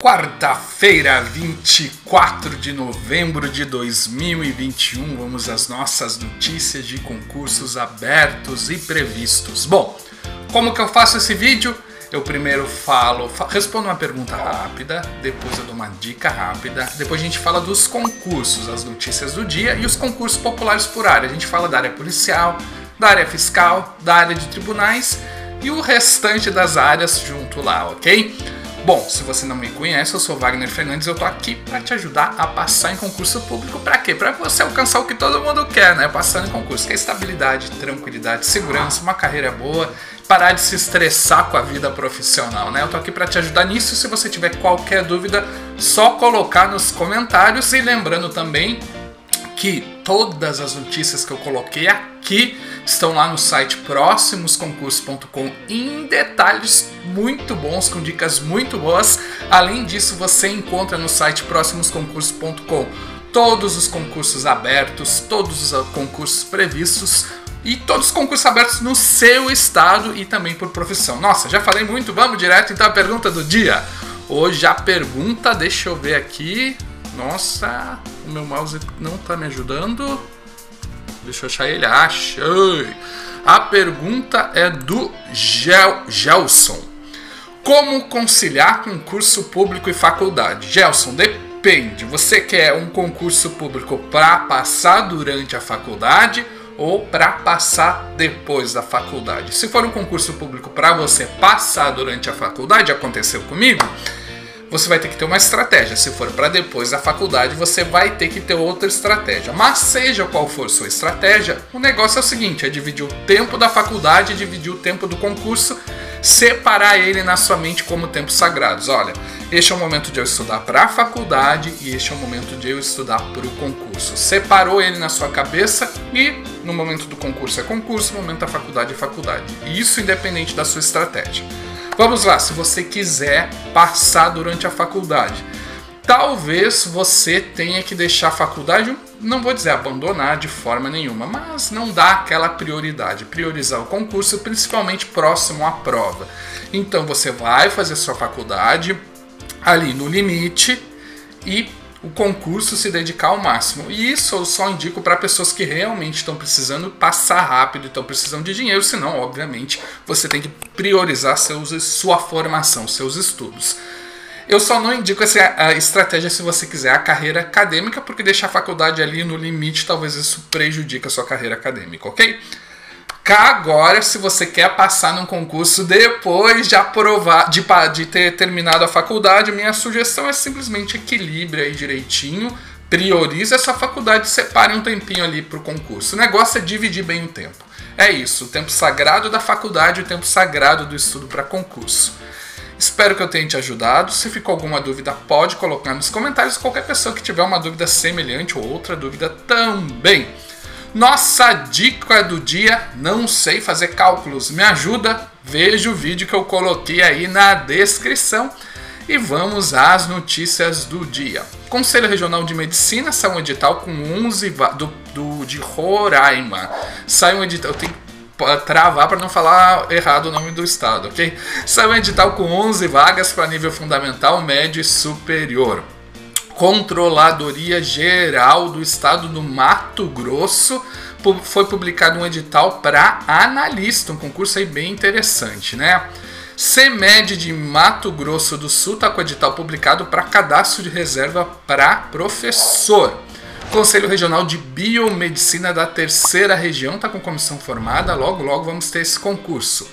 Quarta-feira, 24 de novembro de 2021, vamos às nossas notícias de concursos abertos e previstos. Bom, como que eu faço esse vídeo? Eu primeiro falo, respondo uma pergunta rápida, depois eu dou uma dica rápida, depois a gente fala dos concursos, as notícias do dia e os concursos populares por área. A gente fala da área policial, da área fiscal, da área de tribunais e o restante das áreas junto lá, ok? Bom, se você não me conhece, eu sou Wagner Fernandes, eu tô aqui para te ajudar a passar em concurso público. Para quê? Para você alcançar o que todo mundo quer, né? Passar em concurso, que é estabilidade, tranquilidade, segurança, uma carreira boa, parar de se estressar com a vida profissional, né? Eu tô aqui para te ajudar nisso. Se você tiver qualquer dúvida, só colocar nos comentários e lembrando também que todas as notícias que eu coloquei aqui estão lá no site próximosconcursos.com em detalhes muito bons, com dicas muito boas. Além disso, você encontra no site próximosconcursos.com todos os concursos abertos, todos os concursos previstos e todos os concursos abertos no seu estado e também por profissão. Nossa, já falei muito, vamos direto então à pergunta do dia. Hoje a pergunta, deixa eu ver aqui. Nossa, o meu mouse não está me ajudando. Deixa eu achar ele. Achei! A pergunta é do Gel Gelson. Como conciliar concurso público e faculdade? Gelson, depende. Você quer um concurso público para passar durante a faculdade ou para passar depois da faculdade? Se for um concurso público para você passar durante a faculdade, aconteceu comigo você vai ter que ter uma estratégia. Se for para depois da faculdade, você vai ter que ter outra estratégia. Mas seja qual for sua estratégia, o negócio é o seguinte: é dividir o tempo da faculdade, dividir o tempo do concurso, separar ele na sua mente como tempos sagrados. Olha, este é o momento de eu estudar para a faculdade e este é o momento de eu estudar para o concurso. Separou ele na sua cabeça e no momento do concurso é concurso, no momento da faculdade é faculdade. Isso independente da sua estratégia. Vamos lá, se você quiser passar durante a faculdade, talvez você tenha que deixar a faculdade, não vou dizer abandonar de forma nenhuma, mas não dá aquela prioridade, priorizar o concurso, principalmente próximo à prova. Então você vai fazer sua faculdade ali no limite e o concurso se dedicar ao máximo. E isso eu só indico para pessoas que realmente estão precisando passar rápido, estão precisando de dinheiro, senão, obviamente, você tem que priorizar seus, sua formação, seus estudos. Eu só não indico essa estratégia se você quiser a carreira acadêmica, porque deixar a faculdade ali no limite, talvez isso prejudique a sua carreira acadêmica, ok? Agora, se você quer passar num concurso depois de aprovar, de, de ter terminado a faculdade, minha sugestão é simplesmente equilibre aí direitinho, priorize essa faculdade, separe um tempinho ali para o concurso. O negócio é dividir bem o tempo. É isso, o tempo sagrado da faculdade e o tempo sagrado do estudo para concurso. Espero que eu tenha te ajudado. Se ficou alguma dúvida, pode colocar nos comentários. Qualquer pessoa que tiver uma dúvida semelhante ou outra dúvida também. Nossa dica do dia: não sei fazer cálculos. Me ajuda? Veja o vídeo que eu coloquei aí na descrição. E vamos às notícias do dia. Conselho Regional de Medicina saiu um edital com 11 do, do de Roraima. Saiu um edital, eu tenho que travar para não falar errado o nome do estado, ok? Saiu um edital com 11 vagas para nível fundamental, médio e superior. Controladoria Geral do Estado do Mato Grosso foi publicado um edital para analista, um concurso aí bem interessante, né? CEMED de Mato Grosso do Sul está com o edital publicado para cadastro de reserva para professor. Conselho Regional de Biomedicina da Terceira Região está com comissão formada, logo logo vamos ter esse concurso.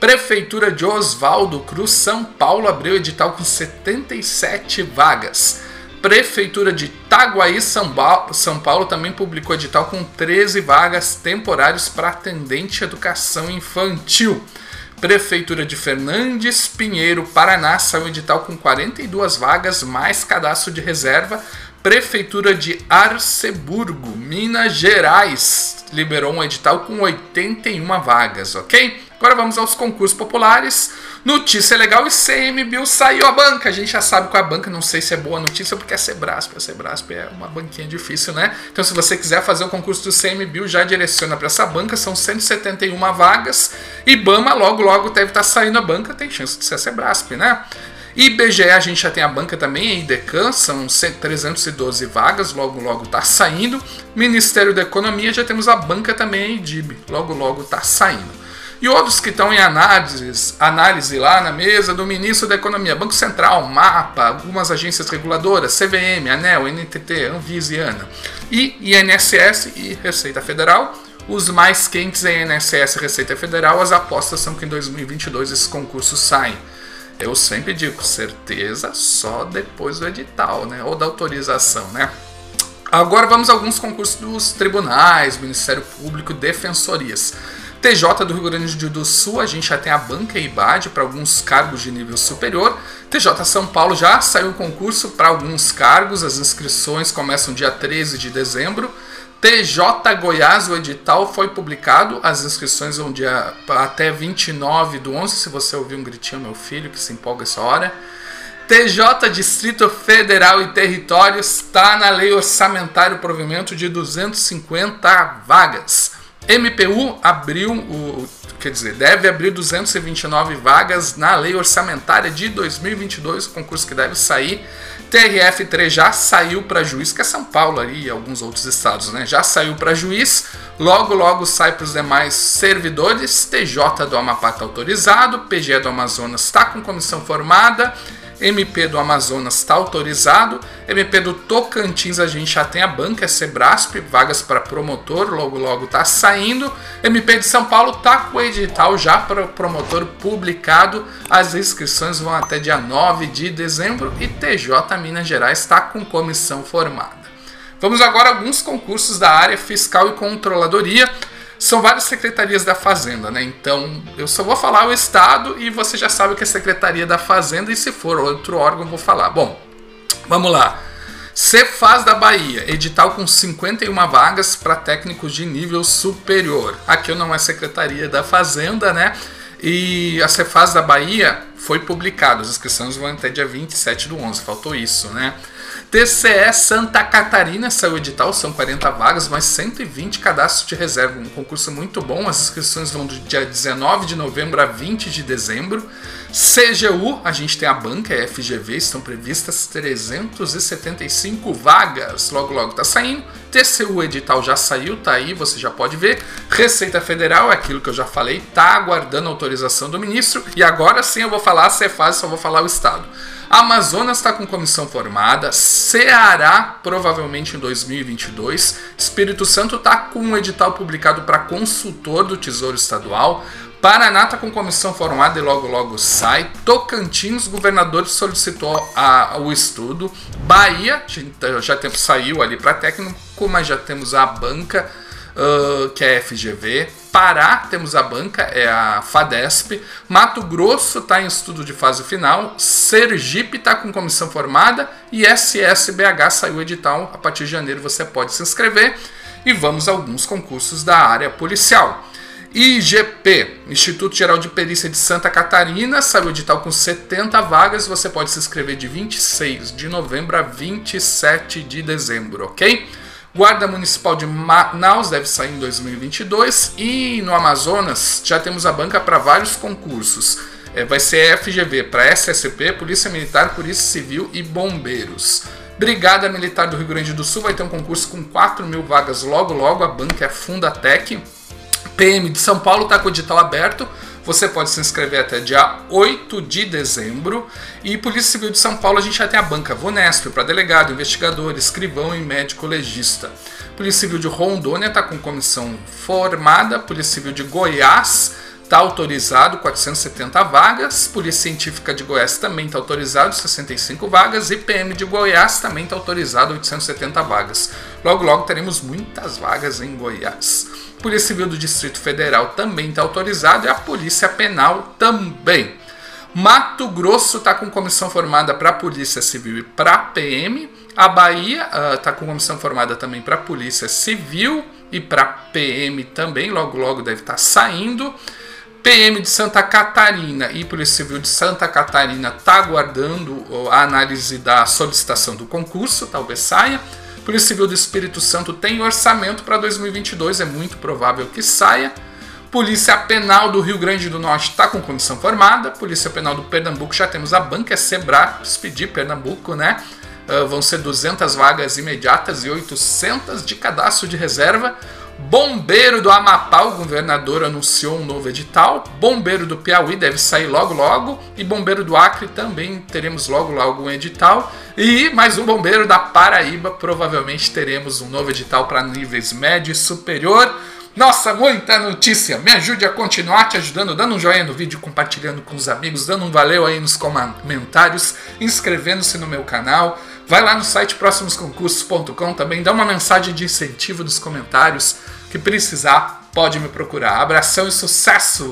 Prefeitura de Oswaldo Cruz, São Paulo, abriu edital com 77 vagas. Prefeitura de Itaguaí, São Paulo, também publicou edital com 13 vagas temporárias para atendente educação infantil. Prefeitura de Fernandes Pinheiro, Paraná, saiu edital com 42 vagas, mais cadastro de reserva. Prefeitura de Arceburgo, Minas Gerais, liberou um edital com 81 vagas, ok? Agora vamos aos concursos populares. Notícia legal, e CMBio saiu a banca. A gente já sabe qual é a banca, não sei se é boa notícia, porque é Sebrasp. A Sebrasp é uma banquinha difícil, né? Então, se você quiser fazer o concurso do CMBio, já direciona para essa banca. São 171 vagas. E Bama logo, logo deve estar tá saindo a banca. Tem chance de ser a Sebrasp, né? IBGE a gente já tem a banca também, a IDECAN, são 312 vagas, logo logo está saindo. Ministério da Economia já temos a banca também, a IDIB, logo logo está saindo. E outros que estão em análise, análise lá na mesa do ministro da Economia, Banco Central, MAPA, algumas agências reguladoras, CVM, ANEL, NTT, Anvisa e ANA. E INSS e Receita Federal. Os mais quentes é INSS e Receita Federal. As apostas são que em 2022 esses concursos saem. Eu sempre digo, certeza só depois do edital, né? Ou da autorização, né? Agora vamos a alguns concursos dos tribunais, Ministério Público, defensorias. TJ do Rio Grande do Sul, a gente já tem a banca IBAD para alguns cargos de nível superior. TJ São Paulo já saiu o concurso para alguns cargos, as inscrições começam dia 13 de dezembro. TJ Goiás, o edital foi publicado, as inscrições vão dia até 29 do 11, se você ouvir um gritinho, meu filho, que se empolga essa hora. TJ Distrito Federal e Territórios está na lei orçamentário provimento de 250 vagas. MPU abriu o, quer dizer, deve abrir 229 vagas na lei orçamentária de 2022, o concurso que deve sair. TRF3 já saiu para juiz, que é São Paulo ali e alguns outros estados, né? Já saiu para juiz, logo logo sai para os demais servidores. TJ do Amapá está autorizado, PGE do Amazonas está com comissão formada. MP do Amazonas está autorizado, MP do Tocantins a gente já tem a banca, é Sebrasp, vagas para promotor, logo logo está saindo. MP de São Paulo está com o edital já para promotor publicado, as inscrições vão até dia 9 de dezembro e TJ Minas Gerais está com comissão formada. Vamos agora a alguns concursos da área fiscal e controladoria. São várias secretarias da Fazenda, né? Então eu só vou falar o Estado e você já sabe que é Secretaria da Fazenda, e se for outro órgão, vou falar. Bom, vamos lá. Cefaz da Bahia, edital com 51 vagas para técnicos de nível superior. Aqui não é Secretaria da Fazenda, né? E a Cefaz da Bahia foi publicado, as inscrições vão até dia 27 do 11, faltou isso, né? TCE Santa Catarina saiu edital, são 40 vagas, mas 120 cadastros de reserva. Um concurso muito bom. As inscrições vão do dia 19 de novembro a 20 de dezembro. CGU, a gente tem a banca, a FGV, estão previstas 375 vagas. Logo, logo tá saindo. TCU edital já saiu, tá aí, você já pode ver. Receita Federal, é aquilo que eu já falei, tá aguardando autorização do ministro. E agora sim eu vou falar a Cefaz, só vou falar o estado. Amazonas está com comissão formada, Ceará provavelmente em 2022, Espírito Santo está com um edital publicado para consultor do Tesouro Estadual, Paraná está com comissão formada e logo logo sai. Tocantins, governador solicitou a, o estudo. Bahia, já tem, saiu ali para técnico, mas já temos a banca uh, que é a FGV. Pará, temos a banca, é a FADESP. Mato Grosso está em estudo de fase final. Sergipe está com comissão formada. E SSBH saiu edital. A partir de janeiro você pode se inscrever. E vamos a alguns concursos da área policial. IGP, Instituto Geral de Perícia de Santa Catarina, saiu edital com 70 vagas. Você pode se inscrever de 26 de novembro a 27 de dezembro, ok? Guarda Municipal de Manaus deve sair em 2022 e no Amazonas já temos a banca para vários concursos. É, vai ser FGV para SSP, Polícia Militar, Polícia Civil e Bombeiros. Brigada Militar do Rio Grande do Sul vai ter um concurso com 4 mil vagas logo logo, a banca é Fundatec. PM de São Paulo está com o edital aberto você pode se inscrever até dia 8 de dezembro. E Polícia Civil de São Paulo a gente já tem a banca Vonesp para delegado, investigador, escrivão e médico legista. Polícia Civil de Rondônia está com comissão formada. Polícia Civil de Goiás está autorizado 470 vagas. Polícia Científica de Goiás também está autorizado 65 vagas. E PM de Goiás também está autorizado 870 vagas. Logo, logo teremos muitas vagas em Goiás. Polícia Civil do Distrito Federal também está autorizado e a Polícia Penal também. Mato Grosso está com comissão formada para Polícia Civil e para PM. A Bahia está ah, uh, com comissão formada também para Polícia Civil e para PM também. Logo, logo deve estar tá saindo. PM de Santa Catarina e Polícia Civil de Santa Catarina está aguardando a análise da solicitação do concurso, talvez saia. Polícia Civil do Espírito Santo tem orçamento para 2022, é muito provável que saia. Polícia Penal do Rio Grande do Norte está com comissão formada. Polícia Penal do Pernambuco já temos a banca, é Sebra, pedir Pernambuco, né? Uh, vão ser 200 vagas imediatas e 800 de cadastro de reserva. Bombeiro do Amapá, o governador anunciou um novo edital. Bombeiro do Piauí deve sair logo logo. E Bombeiro do Acre também teremos logo logo um edital. E mais um Bombeiro da Paraíba, provavelmente teremos um novo edital para níveis médio e superior. Nossa, muita notícia! Me ajude a continuar te ajudando, dando um joinha no vídeo, compartilhando com os amigos, dando um valeu aí nos comentários, inscrevendo-se no meu canal. Vai lá no site próximosconcursos.com também, dá uma mensagem de incentivo nos comentários. Que precisar, pode me procurar. Abração e sucesso!